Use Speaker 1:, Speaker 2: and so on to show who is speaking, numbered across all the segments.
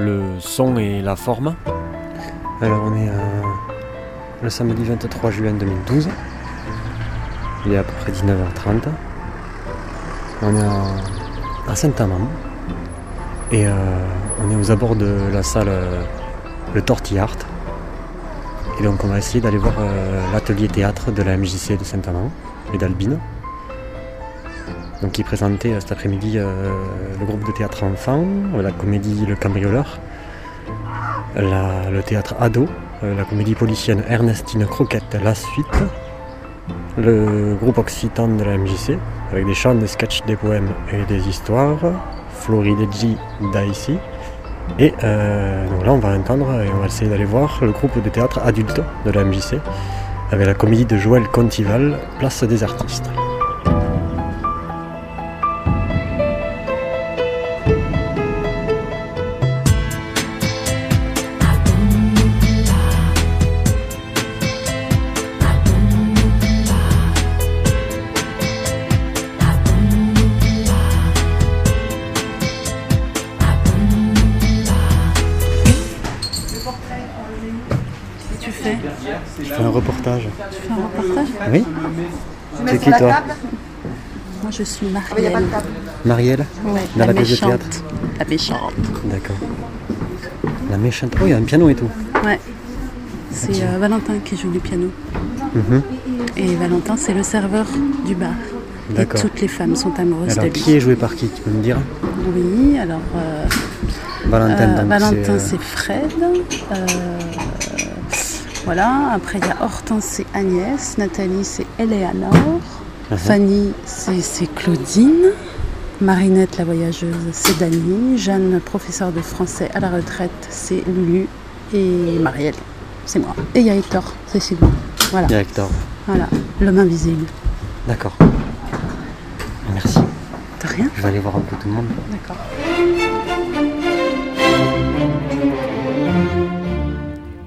Speaker 1: le son et la forme.
Speaker 2: Alors on est euh, le samedi 23 juin 2012. Il est à peu près 19h30. On est à, Saint-Amand. Et euh, on est aux abords de la salle euh, Le Tortillard. Et donc on va essayer d'aller voir l'atelier théâtre de la MJC de Saint-Amand et d'Albine. Donc qui présentait cet après-midi le groupe de théâtre enfant, la comédie Le Cambrioleur, le théâtre ado, euh, la comédie policienne Ernestine Croquette, la suite, le groupe occitan de la MJC, avec des chants, des sketchs, des poèmes et des histoires, Florideggi Daisy. Et euh, donc là, on va entendre et on va essayer d'aller voir le groupe de théâtre adulte de la MJC, avec la comédie de Joël Contival, Place des artistes. Oui C'est qui toi
Speaker 3: Moi je suis Marielle.
Speaker 2: Marielle
Speaker 3: Ouais,
Speaker 2: Dans la,
Speaker 3: pièce
Speaker 2: de théâtre
Speaker 3: La méchante.
Speaker 2: D'accord. La méchante. Oh, il y a un piano et tout.
Speaker 3: Ouais. C'est euh, Valentin qui joue du piano.
Speaker 2: Mhm.
Speaker 3: Et Valentin, c'est le serveur du bar. Et
Speaker 2: D'accord.
Speaker 3: toutes les femmes sont amoureuses
Speaker 2: Alors,
Speaker 3: de lui.
Speaker 2: qui est joué par qui Tu peux me dire?
Speaker 3: Oui, alors euh,
Speaker 2: Valentin,
Speaker 3: euh, Valentin,
Speaker 2: c'est, euh,
Speaker 3: c'est Fred. Voilà, après il y a Hortense, c'est Agnès. Nathalie, c'est Eleanor.
Speaker 2: uh-huh.
Speaker 3: Fanny, c'est Claudine. Marinette, la voyageuse, c'est Dany. Jeanne, professeure de français à la retraite, c'est Lulu. Et Marielle, c'est moi. Et il y a Hector, c'est Sylvain. Voilà,
Speaker 2: Il y a Hector.
Speaker 3: voilà, l'homme invisible.
Speaker 2: D'accord. Merci.
Speaker 3: T'as rien
Speaker 2: Je vais aller voir un peu tout le monde.
Speaker 3: D'accord.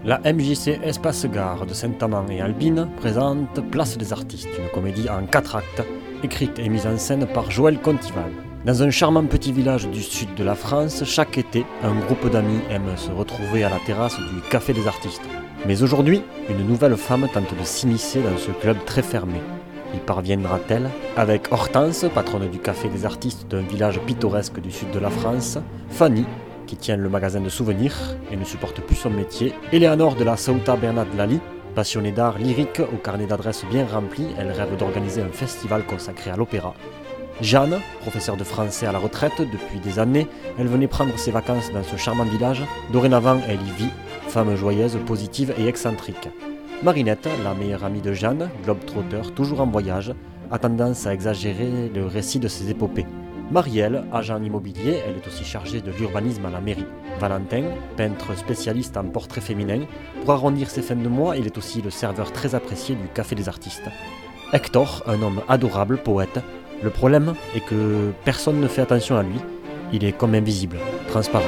Speaker 1: La MJC Espace Gare de Saint-Amand et Albine présente Place des artistes, une comédie en quatre actes, écrite et mise en scène par Joël Contival. Dans un charmant petit village du sud de la France, chaque été, un groupe d'amis aime se retrouver à la terrasse du Café des artistes. Mais aujourd'hui, une nouvelle femme tente de s'immiscer dans ce club très fermé. Y parviendra-t-elle Avec Hortense, patronne du Café des artistes d'un village pittoresque du sud de la France, Fanny, qui tient le magasin de souvenirs et ne supporte plus son métier, Eleanor de la Sauta Bernat Lali, passionnée d'art lyrique au carnet d'adresses bien rempli, elle rêve d'organiser un festival consacré à l'opéra. Jeanne, professeure de français à la retraite depuis des années, elle venait prendre ses vacances dans ce charmant village. Dorénavant, elle y vit, femme joyeuse, positive et excentrique. Marinette, la meilleure amie de Jeanne, globe-trotteur, toujours en voyage, a tendance à exagérer le récit de ses épopées. Marielle, agent immobilier, elle est aussi chargée de l'urbanisme à la mairie. Valentin, peintre spécialiste en portrait féminin, pour arrondir ses fins de mois, il est aussi le serveur très apprécié du Café des Artistes. Hector, un homme adorable, poète. Le problème est que personne ne fait attention à lui. Il est comme invisible, transparent.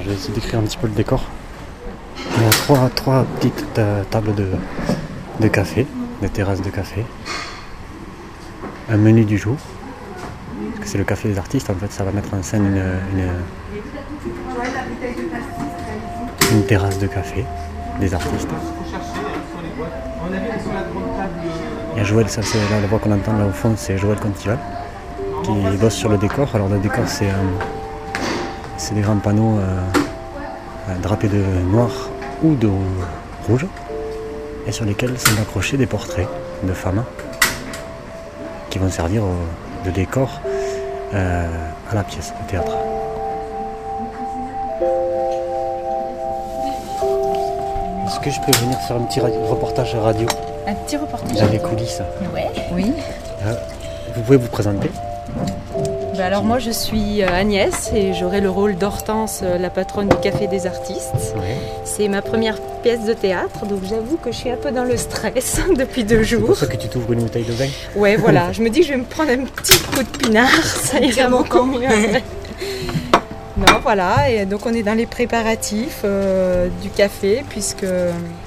Speaker 2: Je vais essayer d'écrire un petit peu le décor. Il y a trois, petites euh, tables de, de café, de terrasses de café. Un menu du jour. Parce que c'est le café des artistes, en fait, ça va mettre en scène une, une, terrasse de café des artistes. Il y a Joël, ça la voix qu'on entend là au fond, c'est Joël Contival qui bosse sur le décor. Alors le décor c'est euh, des grands panneaux euh, euh, drapés de noir ou de rouge et sur lesquels sont accrochés des portraits de femmes qui vont servir au- de décor euh, à la pièce, au théâtre. Est-ce que je peux venir faire un petit reportage radio?
Speaker 4: Un petit reportage.
Speaker 2: dans les coulisses
Speaker 4: Ouais. Oui.
Speaker 2: Euh, Vous pouvez vous présenter?
Speaker 4: Bah alors moi je suis euh, Agnès et j'aurai le rôle d'Hortense, euh, la patronne du Café des Artistes.
Speaker 2: Ouais.
Speaker 4: C'est ma première pièce de théâtre, donc j'avoue que je suis un peu dans le stress depuis deux
Speaker 2: C'est pour
Speaker 4: jours.
Speaker 2: ça que tu t'ouvres une bouteille de vin
Speaker 4: Ouais voilà, je me dis que je vais me prendre un petit coup de pinard, ça ira beaucoup mieux. Non, voilà, et donc on est dans les préparatifs euh, du café puisque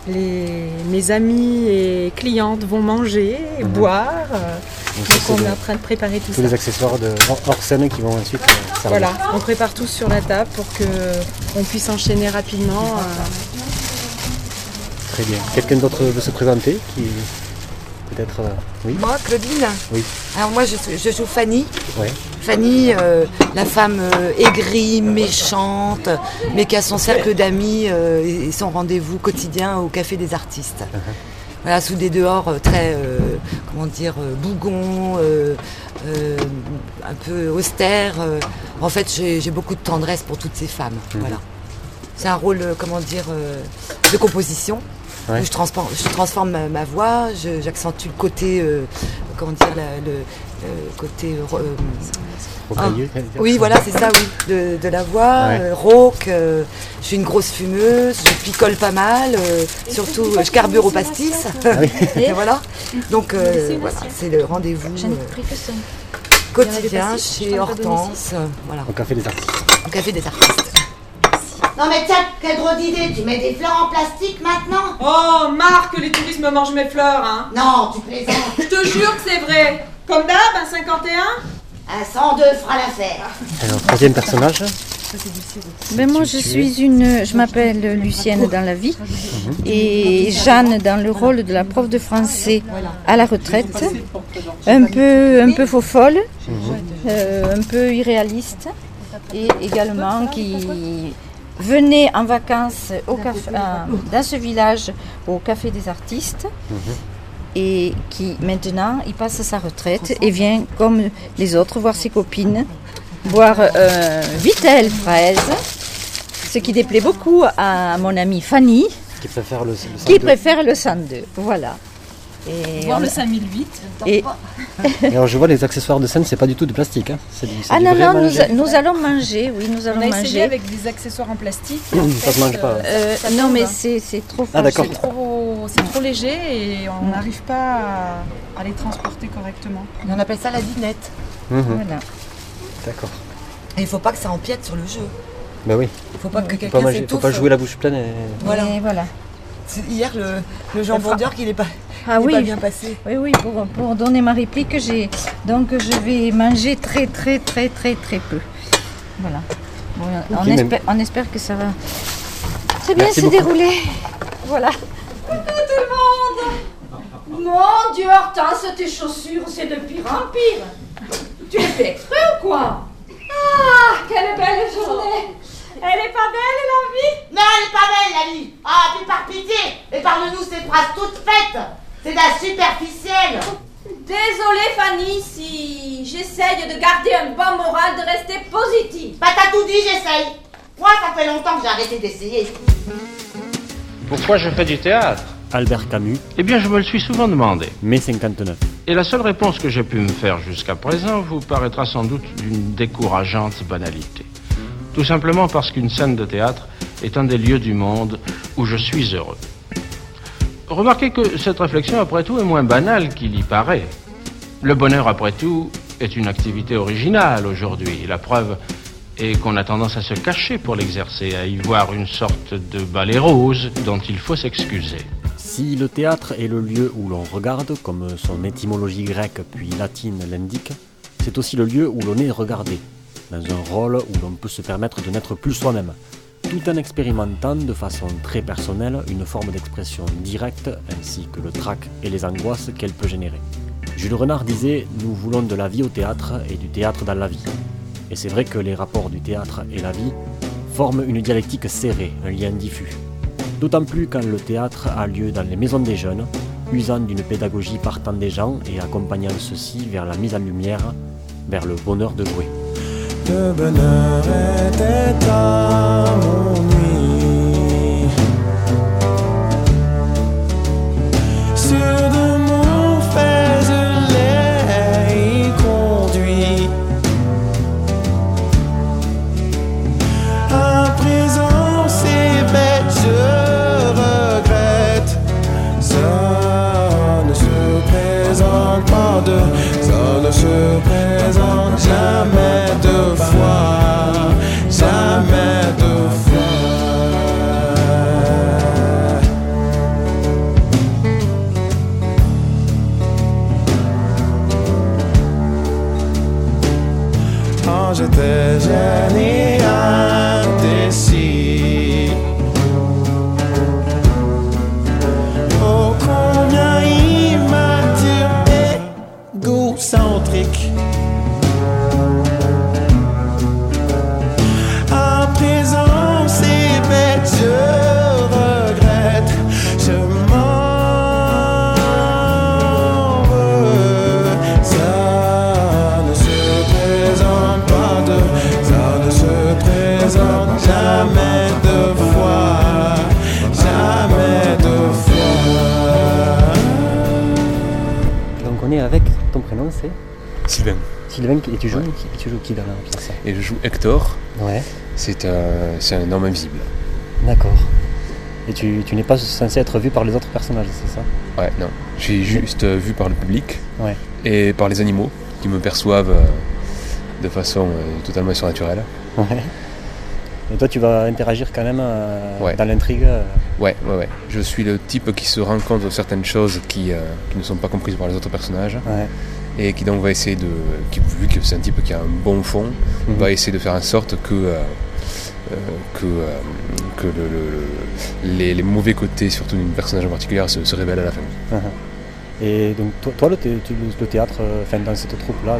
Speaker 4: les, mes amis et clientes vont manger et
Speaker 2: Mhm.
Speaker 4: boire. euh,
Speaker 2: Donc,
Speaker 4: on est en train de préparer tout
Speaker 2: tous
Speaker 4: ça.
Speaker 2: les accessoires de hors scène qui vont ensuite euh, servir.
Speaker 4: Voilà, on prépare tout sur la table pour que on puisse enchaîner rapidement.
Speaker 2: Très bien. Quelqu'un d'autre veut se présenter qui peut-être euh, oui
Speaker 5: Moi, Claudine
Speaker 2: Oui.
Speaker 5: Alors moi, je, joue Fanny.
Speaker 2: Ouais.
Speaker 5: Fanny, euh, la femme euh, aigrie, méchante, mais qui a son cercle d'amis euh, et son rendez-vous quotidien au Café des Artistes. Voilà, sous des dehors très, comment dire, bougons, euh, un peu austères. euh. En fait, j'ai beaucoup de tendresse pour toutes ces femmes. Voilà. C'est un rôle, comment dire, de composition.
Speaker 2: Ouais.
Speaker 5: où Je transforme, je transforme ma, ma voix, je- j'accentue le côté, euh, comment dire, la- le, le côté euh, ah. oui, voilà, c'est ça, oui, de, de la voix,
Speaker 2: Ouais.
Speaker 5: euh, rauque. euh, je suis une grosse fumeuse, je picole pas mal, euh, surtout je carbure au pastis. Et voilà. Donc euh, voilà, c'est le rendez-vous euh, quotidien chez Hortense, voilà,
Speaker 2: Au café des artistes.
Speaker 5: au café des artistes.
Speaker 6: Non mais tiens, quelle drôle d'idée, tu mets des fleurs en plastique maintenant
Speaker 7: Oh, Marc, les touristes me mangent mes fleurs, hein.
Speaker 6: Non, tu plaisantes.
Speaker 7: Je te jure que c'est vrai. Comme d'hab, un 51
Speaker 6: Un 102 fera l'affaire.
Speaker 2: Alors, troisième personnage.
Speaker 8: Ben moi, je suis une, je m'appelle Lucienne dans la vie et Jeanne dans le rôle de la prof de français à la retraite, un peu, un peu faux folle, euh, un peu irréaliste et également qui venait en vacances au café, à- dans ce village au café des artistes et qui maintenant il passe sa retraite et vient comme les autres voir ses copines boire euh, Vitel fraise, ce qui déplaît beaucoup à mon amie Fanny,
Speaker 2: Qui préfère le, le
Speaker 8: qui
Speaker 2: 102.
Speaker 8: préfère le 102. Voilà. Et,
Speaker 7: Voir
Speaker 8: on-
Speaker 7: le 5008.
Speaker 8: et-
Speaker 2: Et alors je vois les accessoires de scène, c'est pas du tout de plastique. Hein. Du,
Speaker 8: ah non, non, nous, allons manger, oui, nous
Speaker 7: On
Speaker 8: allons
Speaker 7: a essayé
Speaker 8: manger.
Speaker 7: avec des accessoires en plastique.
Speaker 2: Ça se mange pas.
Speaker 8: Euh,
Speaker 7: Ça
Speaker 8: non,
Speaker 7: tombe.
Speaker 8: mais c'est c'est trop
Speaker 2: Ah.
Speaker 7: C'est trop, c'est trop léger et on n'arrive pas à, à les transporter correctement.
Speaker 5: On appelle ça la dinette.
Speaker 2: Mhm.
Speaker 8: Voilà.
Speaker 2: D'accord.
Speaker 5: Et il faut pas que ça empiète sur le jeu.
Speaker 2: Bah oui.
Speaker 5: Il faut pas que
Speaker 2: Faut pas,
Speaker 5: quelqu'un
Speaker 2: faut pas jouer la bouche pleine. Et...
Speaker 5: Voilà.
Speaker 8: Et voilà.
Speaker 5: Hier, le, le jambon d'heure qui n'est pas,
Speaker 8: Ah
Speaker 5: il est
Speaker 8: oui,
Speaker 5: pas bien passé.
Speaker 8: oui, oui, pour, pour donner ma réplique, j'ai donc je vais manger très, très, très, très, très peu. Voilà. Bon, on, espère, on espère que ça va très bien
Speaker 2: Merci
Speaker 8: se
Speaker 2: beaucoup.
Speaker 8: dérouler. Voilà.
Speaker 9: Mon Dieu, Hortense, tes chaussures, c'est de pire en pire. Tu les fais exprès ou quoi? Ah, quelle belle journée. Elle est pas belle, la vie
Speaker 6: Non, elle est pas belle la vie. Ah, puis par pitié, épargne-nous ces phrases toutes faites. C'est de la superficielle.
Speaker 9: Désolée, Fanny, si j'essaye de garder un bon moral, de rester positive.
Speaker 6: Bah t'as tout dit, j'essaye. Moi, ça fait longtemps que j'ai arrêté d'essayer.
Speaker 10: Pourquoi je fais du théâtre?
Speaker 1: Albert Camus,
Speaker 10: Eh bien, je me le suis souvent demandé.
Speaker 1: mai 59.
Speaker 10: Et la seule réponse que j'ai pu me faire jusqu'à présent vous paraîtra sans doute d'une décourageante banalité. Tout simplement parce qu'une scène de théâtre est un des lieux du monde où je suis heureux. Remarquez que cette réflexion, après tout, est moins banale qu'il y paraît. Le bonheur, après tout, est une activité originale aujourd'hui. La preuve est qu'on a tendance à se cacher pour l'exercer, à y voir une sorte de balai rose dont il faut s'excuser.
Speaker 1: Si le théâtre est le lieu où l'on regarde, comme son étymologie grecque puis latine l'indique, c'est aussi le lieu où l'on est regardé, dans un rôle où l'on peut se permettre de n'être plus soi-même, tout en expérimentant de façon très personnelle une forme d'expression directe ainsi que le trac et les angoisses qu'elle peut générer. Jules Renard disait Nous voulons de la vie au théâtre et du théâtre dans la vie. Et c'est vrai que les rapports du théâtre et la vie forment une dialectique serrée, un lien diffus. D'autant plus quand le théâtre a lieu dans les maisons des jeunes, usant d'une pédagogie partant des gens et accompagnant ceux-ci vers la mise en lumière, vers le bonheur de jouer.
Speaker 11: Le bonheur était à mon
Speaker 12: Sylvain.
Speaker 2: Et tu joues, et tu joues qui dans la pièce?
Speaker 12: Et je joue Hector.
Speaker 2: Ouais.
Speaker 12: C'est un, c'est un homme invisible.
Speaker 2: D'accord. Et tu, tu n'es pas censé être vu par les autres personnages, c'est ça?
Speaker 12: Ouais, non. Je suis juste euh, vu par le public
Speaker 2: Ouais.
Speaker 12: et par les animaux qui me perçoivent euh, de façon euh, totalement surnaturelle.
Speaker 2: Ouais. Et toi, tu vas interagir quand même
Speaker 12: Ouais.
Speaker 2: dans l'intrigue
Speaker 12: Ouais, ouais, ouais. Je suis le type qui se rend compte de certaines choses qui, qui ne sont pas comprises par les autres personnages.
Speaker 2: Ouais.
Speaker 12: Et qui donc va essayer de. Qui, vu que c'est un type qui a un bon fond,
Speaker 2: Mhm.
Speaker 12: va essayer de faire en sorte que. euh, euh, que, euh, que le- le- le- les, les mauvais côtés, surtout d'une personnage en particulier, se, se révèlent à la fin.
Speaker 2: uh-huh. Et donc, toi, toi, le, thé- tu- le théâtre, enfin, dans cette troupe-là,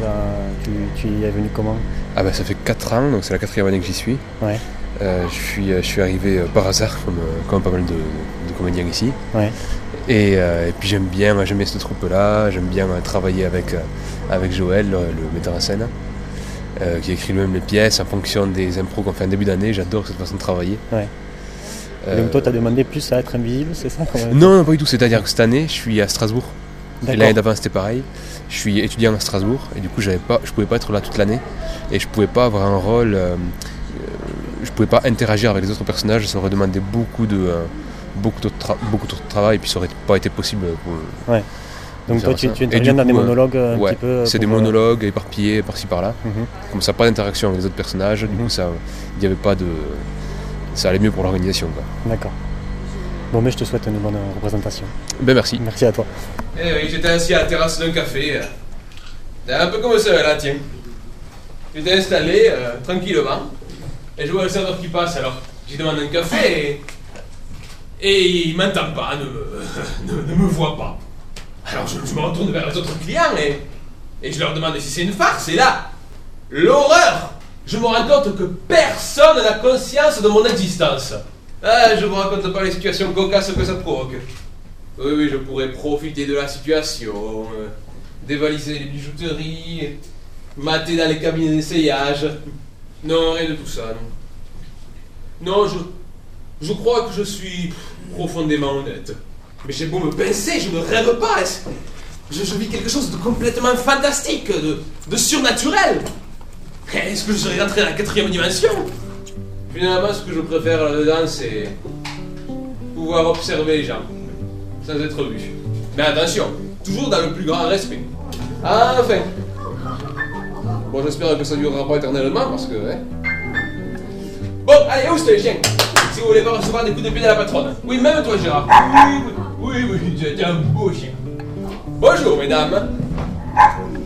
Speaker 2: tu, tu y es venu comment?
Speaker 12: Ah bah ça fait 4 ans, donc c'est la quatrième année que j'y suis.
Speaker 2: Ouais.
Speaker 12: Euh, je, suis, je suis arrivé par hasard, comme, comme pas mal de, de comédiens ici.
Speaker 2: Ouais.
Speaker 12: Et, euh, et puis j'aime bien, j'aime bien cette troupe-là, j'aime bien euh, travailler avec, euh, avec Joël, le, le metteur en scène, euh, qui écrit lui-même les pièces en fonction des impros qu'on fait en début d'année. J'adore cette façon de travailler.
Speaker 2: Ouais.
Speaker 12: Euh,
Speaker 2: Donc, toi, tu as demandé plus à être invisible, c'est ça
Speaker 12: non, non, pas du tout. C'est-à-dire que cette année, je suis à Strasbourg. Et l'année d'avant, c'était pareil. Je suis étudiant à Strasbourg et du coup, j'avais pas, je pouvais pas être là toute l'année et je pouvais pas avoir un rôle. euh, je pouvais pas interagir avec les autres personnages. Ça aurait demandé beaucoup de, beaucoup de, tra- beaucoup de travail et puis ça aurait pas été possible. Pour,
Speaker 2: Ouais. Donc, toi, tu, tu interviens dans des
Speaker 12: coup, euh,
Speaker 2: monologues un
Speaker 12: ouais,
Speaker 2: petit peu.
Speaker 12: C'est des
Speaker 2: euh,
Speaker 12: monologues éparpillés par-ci par-là.
Speaker 2: Mhm.
Speaker 12: Comme ça, pas d'interaction avec les autres personnages. Du coup, ça, il y avait pas de. Ça allait mieux pour l'organisation. quoi.
Speaker 2: D'accord. Bon, mais je te souhaite une bonne représentation.
Speaker 12: Ben merci.
Speaker 2: Merci à toi.
Speaker 13: Eh oui, j'étais assis à la terrasse d'un café. euh, Un peu comme ça, là, tiens. J'étais installé euh, tranquillement. Et je vois le serveur qui passe, alors j'ai demandé un café et. Et il m'entend pas, ne me, ne, me voit pas. Alors je, me retourne vers les autres clients et. Et je leur demande si c'est une farce. Et là, l'horreur Je me rends compte que personne n'a conscience de mon existence. Ah, je vous raconte pas les situations cocasses que ça provoque. Oui, oui, je pourrais profiter de la situation, euh, dévaliser les bijouteries, mater dans les cabinets d'essayage. Non, rien de tout ça. Non, je, je crois que je suis profondément honnête. Mais j'ai beau me pincer, je ne rêve pas. Je, vis quelque chose de complètement fantastique, de, surnaturel? Est-ce que je serais rentré dans la quatrième dimension? Finalement, ce que je préfère là-dedans, c'est pouvoir observer les gens sans être vu. Mais attention, toujours dans le plus grand respect. Enfin. Bon, j'espère que ça durera pas éternellement parce que. hein. Bon, allez, où c'est les chiens Si vous voulez pas recevoir des coups de pied de la patronne. Oui, même toi, Gérard. Oui, oui, oui, oui, tu un beau chien. Bonjour, mesdames.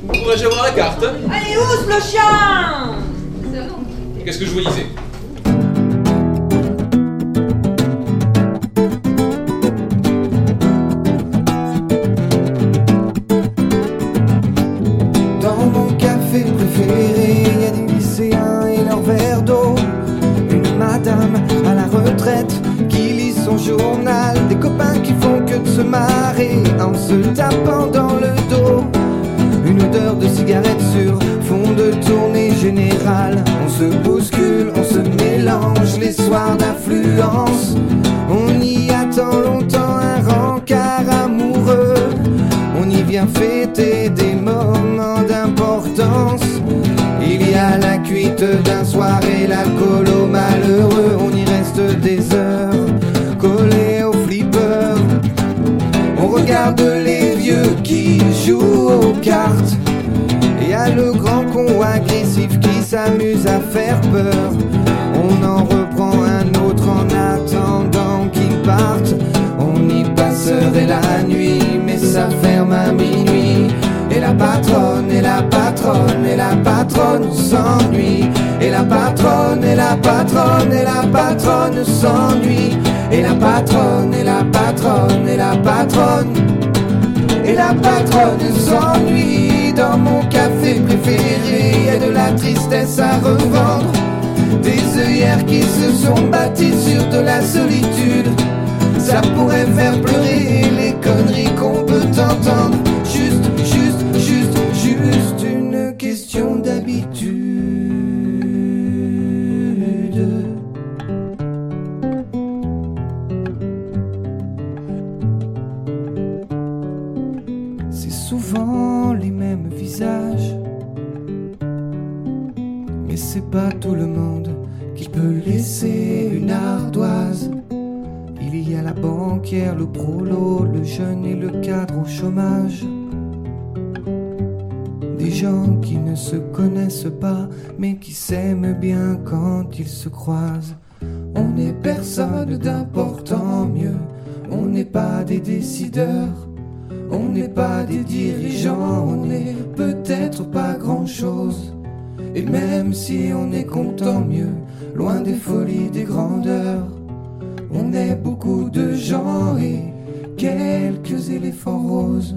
Speaker 13: Pourrais-je avoir la carte?
Speaker 9: Allez, ouvre le chien
Speaker 13: Qu'est-ce que je vous disais?
Speaker 11: Des copains qui font que de se marrer en se tapant dans le dos. Une odeur de cigarette sur fond de tournée générale. On se bouscule, on se mélange les soirs d'affluence. On y attend longtemps un rencard amoureux. On y vient fêter des moments d'importance. Il y a la cuite d'un soir et l'alcool au malheureux. On y reste des heures regarde les vieux qui jouent aux cartes. Et a le grand con agressif qui s'amuse à faire peur. On en reprend un autre en attendant qu'il parte. On y passerait la nuit, mais ça ferme à minuit. Et la patronne, et la patronne, et la patronne s'ennuie. Et la patronne, et la patronne, et la patronne s'ennuie. Et la patronne, et la patronne, et la patronne. La patronne s'ennuie dans mon café préféré. Y a de la tristesse à revendre. Des œillères qui se sont bâties sur de la solitude. Ça pourrait faire pleurer souvent les mêmes visages. Mais c'est pas tout le monde qui peut laisser une ardoise. Il y a la banquière, le prolo, le jeune et le cadre au chômage. Des gens qui ne se connaissent pas, mais qui s'aiment bien quand ils se croisent. On n'est personne d'important mieux, on n'est pas des décideurs. On n'est pas des dirigeants, on n'est peut-être pas grand-chose. Et même si on est content mieux, loin des folies des grandeurs, on est beaucoup de gens et quelques éléphants roses.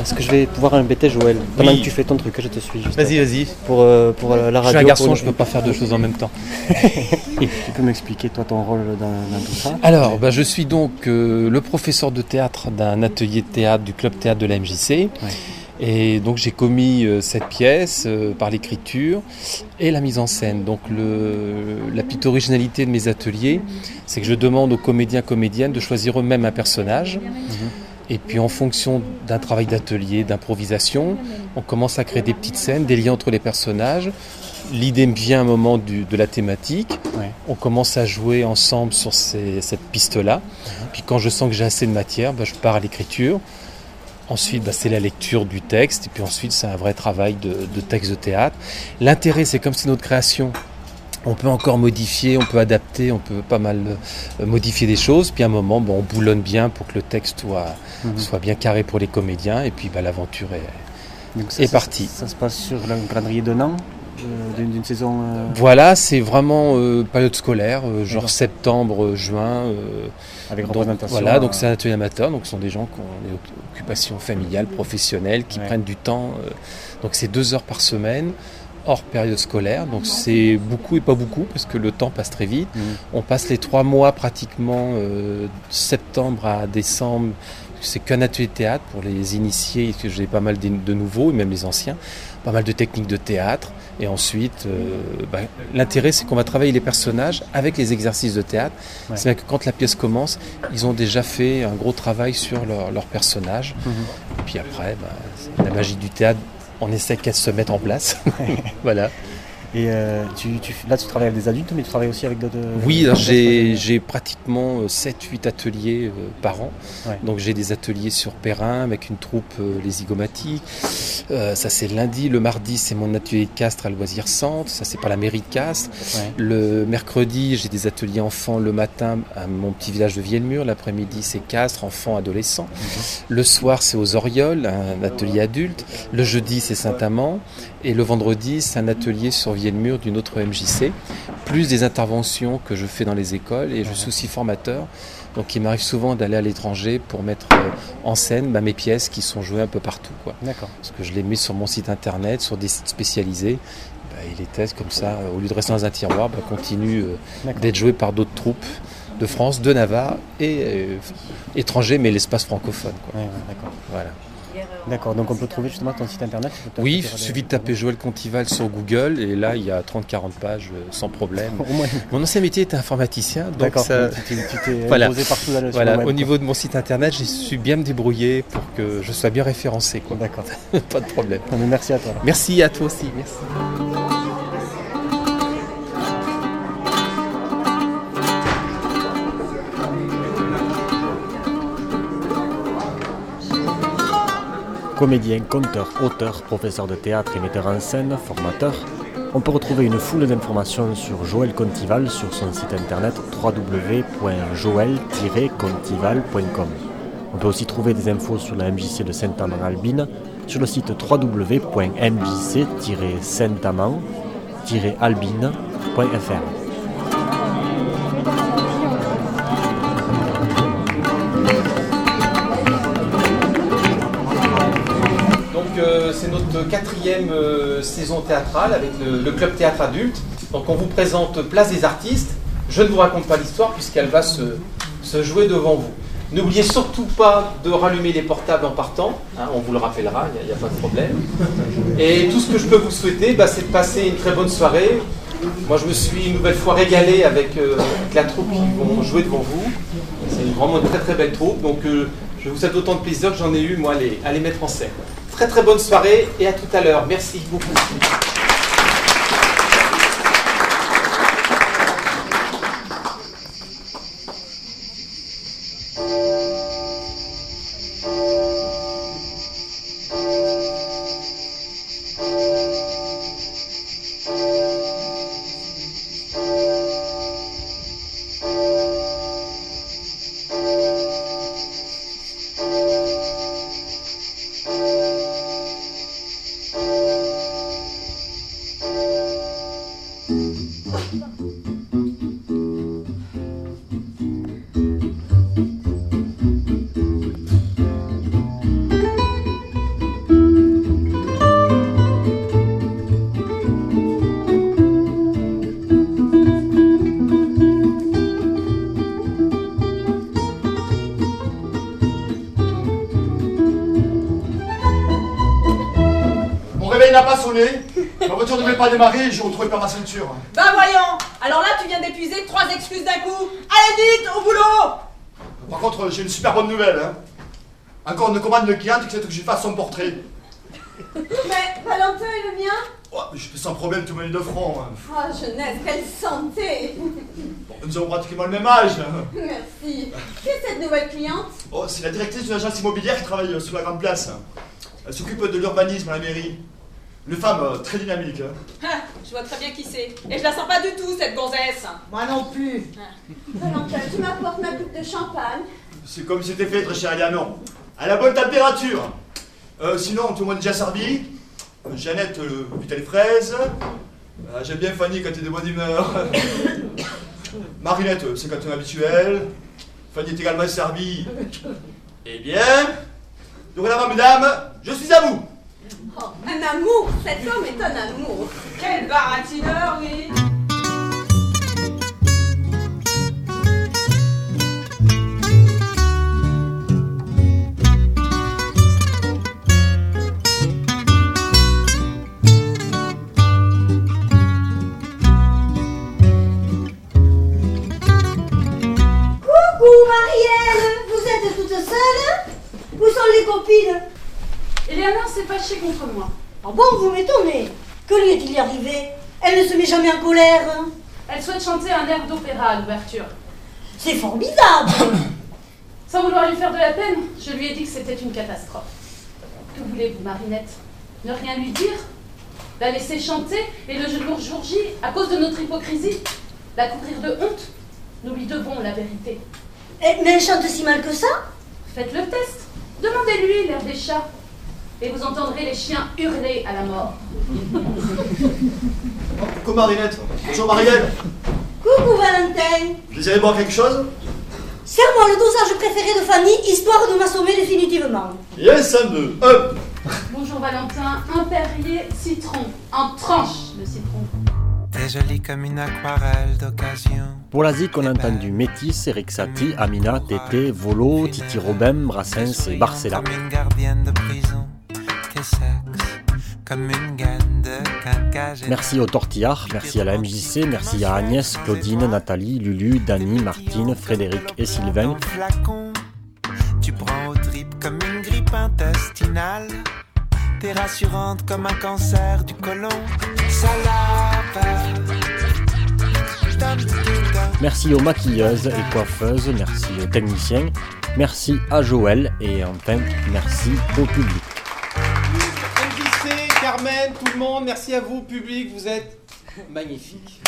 Speaker 2: Est-ce que je vais pouvoir embêter Joël? Pendant que tu fais ton truc, je te suis juste.
Speaker 14: Vas-y, vas-y.
Speaker 2: Pour, euh, pour la, la radio.
Speaker 14: Je suis un garçon, je peux pas faire deux choses en même temps.
Speaker 2: tu peux m'expliquer toi ton rôle dans, dans tout ça?
Speaker 14: Alors, bah, je suis donc euh, le professeur de théâtre d'un atelier de théâtre du club théâtre de la MJC. Et donc j'ai commis euh, cette pièce euh, par l'écriture et la mise en scène. Donc le, la petite originalité de mes ateliers, c'est que je demande aux comédiens comédiennes de choisir eux-mêmes un personnage. Et puis en fonction d'un travail d'atelier, d'improvisation, on commence à créer des petites scènes, des liens entre les personnages. L'idée me vient à un moment du- de la thématique. On commence à jouer ensemble sur ces- cette piste-là. Puis quand je sens que j'ai assez de matière, bah, je pars à l'écriture. Ensuite, bah, c'est la lecture du texte. Et puis ensuite, c'est un vrai travail de, de texte de théâtre. L'intérêt, c'est comme c'est notre création. On peut encore modifier, on peut adapter, on peut pas mal euh, modifier des choses. Puis à un moment, bon, on boulonne bien pour que le texte soit,
Speaker 2: Mhm.
Speaker 14: soit bien carré pour les comédiens. Et puis bah, l'aventure est,
Speaker 2: Donc ça,
Speaker 14: est
Speaker 2: ça-
Speaker 14: partie.
Speaker 2: Ça, se passe sur le calendrier d'un an euh, d'une saison euh,
Speaker 14: Voilà, c'est vraiment euh, période scolaire, genre septembre, juin.
Speaker 2: Avec
Speaker 14: donc,
Speaker 2: représentation,
Speaker 14: Voilà, donc c'est un atelier amateur, donc ce sont des gens qui ont des occupations familiales, professionnelles, qui
Speaker 2: Ouais.
Speaker 14: prennent du temps. donc c'est deux heures par semaine, hors période scolaire. Donc c'est beaucoup et pas beaucoup, parce que le temps passe très vite.
Speaker 2: Mhm.
Speaker 14: On passe les trois mois pratiquement, euh, septembre à décembre. C'est qu'un atelier de théâtre pour les initiés, que j'ai pas mal de de nouveaux, et même les anciens, pas mal de techniques de théâtre. Et ensuite, euh, bah, l'intérêt, c'est qu'on va travailler les personnages avec les exercices de théâtre.
Speaker 2: Ouais.
Speaker 14: C'est bien que quand la pièce commence, ils ont déjà fait un gros travail sur leur, leur personnage. Et puis après, bah, la magie du théâtre, on essaie qu'elle se mette en place. voilà.
Speaker 2: Et euh, tu, tu- là, tu travailles avec des adultes, mais tu travailles aussi avec d'autres.
Speaker 14: Oui, alors
Speaker 2: d'autres-
Speaker 14: j'ai pratiquement 7-8 ateliers euh, par an.
Speaker 2: Ouais.
Speaker 14: Donc j'ai des ateliers sur Perrin avec une troupe euh, Les Zygomatiques. Euh, ça c'est lundi. Le mardi c'est mon atelier de Castres à Loisir Centre. Ça c'est par la mairie de Castres.
Speaker 2: Ouais.
Speaker 14: Le mercredi j'ai des ateliers enfants le matin à mon petit village de Vielmur. L'après-midi c'est Castres, enfants, adolescents. Le soir c'est aux Orioles, un atelier adulte. Le jeudi c'est Saint-Amand. Et le vendredi c'est un atelier sur Vielmur d'une autre MJC. Plus des interventions que je fais dans les écoles. Et je suis aussi formateur. Donc il m'arrive souvent d'aller à l'étranger pour mettre euh, en scène bah, mes pièces qui sont jouées un peu partout. quoi.
Speaker 2: D'accord.
Speaker 14: Parce que je les mets sur mon site internet, sur des sites spécialisés. Bah, et les tests comme ça, euh, au lieu de rester dans un tiroir, bah, continuent euh, d'être joués par d'autres troupes de France, de Navarre et euh, étrangers, mais l'espace francophone. quoi.
Speaker 2: Ouais, ouais, d'accord.
Speaker 14: Voilà.
Speaker 2: D'accord, donc on peut trouver justement ton site internet
Speaker 14: Oui, il suffit de taper Joël Contival sur Google et là il y a 30-40 pages euh, sans problème. Mon ancien métier était informaticien, donc ça...
Speaker 2: tu t'es- imposé partout dans le-
Speaker 14: voilà. Au niveau de mon site internet, j'ai su bien me débrouiller pour que je sois bien référencé.
Speaker 2: D'accord.
Speaker 14: Pas de problème.
Speaker 2: Non, mais merci à toi.
Speaker 14: Merci à toi aussi. Merci.
Speaker 1: Comédien, conteur, auteur, professeur de théâtre et metteur en scène, formateur, On peut retrouver une foule d'informations sur Joël Contival sur son site internet www.joël-contival.com. On peut aussi trouver des infos sur la MJC de Saint-Amand-Albine sur le site www.mjc-saint-amand-albine.fr.
Speaker 14: c'est notre quatrième euh, saison théâtrale avec le, club théâtre adulte. Donc on vous présente Place des artistes. Je ne vous raconte pas l'histoire puisqu'elle va se, jouer devant vous. N'oubliez surtout pas de rallumer les portables en partant, hein, on vous le rappellera, il n'y a, pas de problème. Et tout ce que je peux vous souhaiter, bah, c'est de passer une très bonne soirée. Moi je me suis une nouvelle fois régalé avec, euh, la troupe qui vont jouer devant vous. C'est vraiment une très très belle troupe, donc euh, je vous souhaite autant de plaisir que j'en ai eu moi à à les mettre en scène. Très très bonne soirée et à tout à l'heure. Merci beaucoup.
Speaker 15: Pas démarrer et je retrouvais pas ma ceinture.
Speaker 9: Bah voyons Alors là, tu viens d'épuiser trois excuses d'un coup Allez vite, au boulot
Speaker 15: Par contre, j'ai une super bonne nouvelle. Hein. Encore une commande de cliente qui souhaite que je fasse son portrait.
Speaker 9: Mais Valentin est le mien
Speaker 15: Oh, je fais sans problème tout mener de front. hein.
Speaker 9: Oh, jeunesse, quelle santé
Speaker 15: Bon, nous avons pratiquement le même âge.
Speaker 9: Merci. Qui est cette nouvelle cliente?
Speaker 15: Oh, c'est la directrice d'une agence immobilière qui travaille euh, sous la Grande Place. Elle s'occupe de l'urbanisme à la mairie. Une femme euh, très dynamique. hein.
Speaker 9: Ah, Je vois très bien qui c'est. Et je la sens pas du tout, cette gonzesse
Speaker 6: Moi non plus.
Speaker 9: Valentin, tu m'apportes ma coupe de champagne
Speaker 15: C'est comme c'était fait, très cher Eleanor. À la bonne température. Euh, sinon, tout le monde est déjà servi. Euh, Jeannette, le putain les fraises. Euh, J'aime bien Fanny quand t'es de bonne humeur. Marinette, euh, c'est quand on est habituel. Fanny est également servie. Eh bien, dorénavant, mesdames, je suis à vous.
Speaker 9: Oh, un amour Cet homme est un amour. Quel baratineur, oui
Speaker 16: Coucou Marielle. Vous êtes toute seule Où sont les copines?
Speaker 17: Eleanor s'est fâchée contre moi.
Speaker 16: Ah bon, vous m'étonnez Que lui est-il arrivé? Elle ne se met jamais en colère
Speaker 17: Elle souhaite chanter un air d'opéra à l'ouverture.
Speaker 16: C'est formidable
Speaker 17: Sans vouloir lui faire de la peine, je lui ai dit que c'était une catastrophe. Que voulez-vous, Marinette? Ne rien lui dire? La laisser chanter et le jour jour J, à cause de notre hypocrisie? La couvrir de honte? Nous lui devons la vérité.
Speaker 16: Eh, Mais elle chante si mal que ça?
Speaker 17: Faites le test. Demandez-lui l'air des chats. Et vous entendrez les chiens hurler à la mort.
Speaker 15: Coucou Marinette. Bonjour Marielle.
Speaker 16: Coucou Valentin
Speaker 15: Vous désirez boire quelque chose?
Speaker 16: Serre-moi le dosage préféré de Fanny, histoire de m'assommer définitivement.
Speaker 15: Yes, un, deux, hop
Speaker 17: Bonjour Valentin, un Perrier citron, en tranche de citron.
Speaker 18: T'es jolie comme une aquarelle d'occasion.
Speaker 1: Pour la zik, on a entendu Métis, Eric Satie, Amina, Tété, Volo, Titi Robin, Brassens et Barcella.
Speaker 18: Comme une gardienne de prison.
Speaker 1: Merci aux Tortillards, merci à la MJC, merci à Agnès, Claudine, Nathalie, Lulu, Dani, Martine, Frédéric et Sylvain.
Speaker 18: flacon. Tu prends au trip comme une grippe intestinale. T'es rassurante comme un cancer du côlon. Salope. Dum, dum, dum.
Speaker 1: Merci aux maquilleuses et coiffeuses, merci aux techniciens, merci à Joël et enfin merci au public.
Speaker 14: Tout le monde, merci à vous, public, vous êtes Magnifique.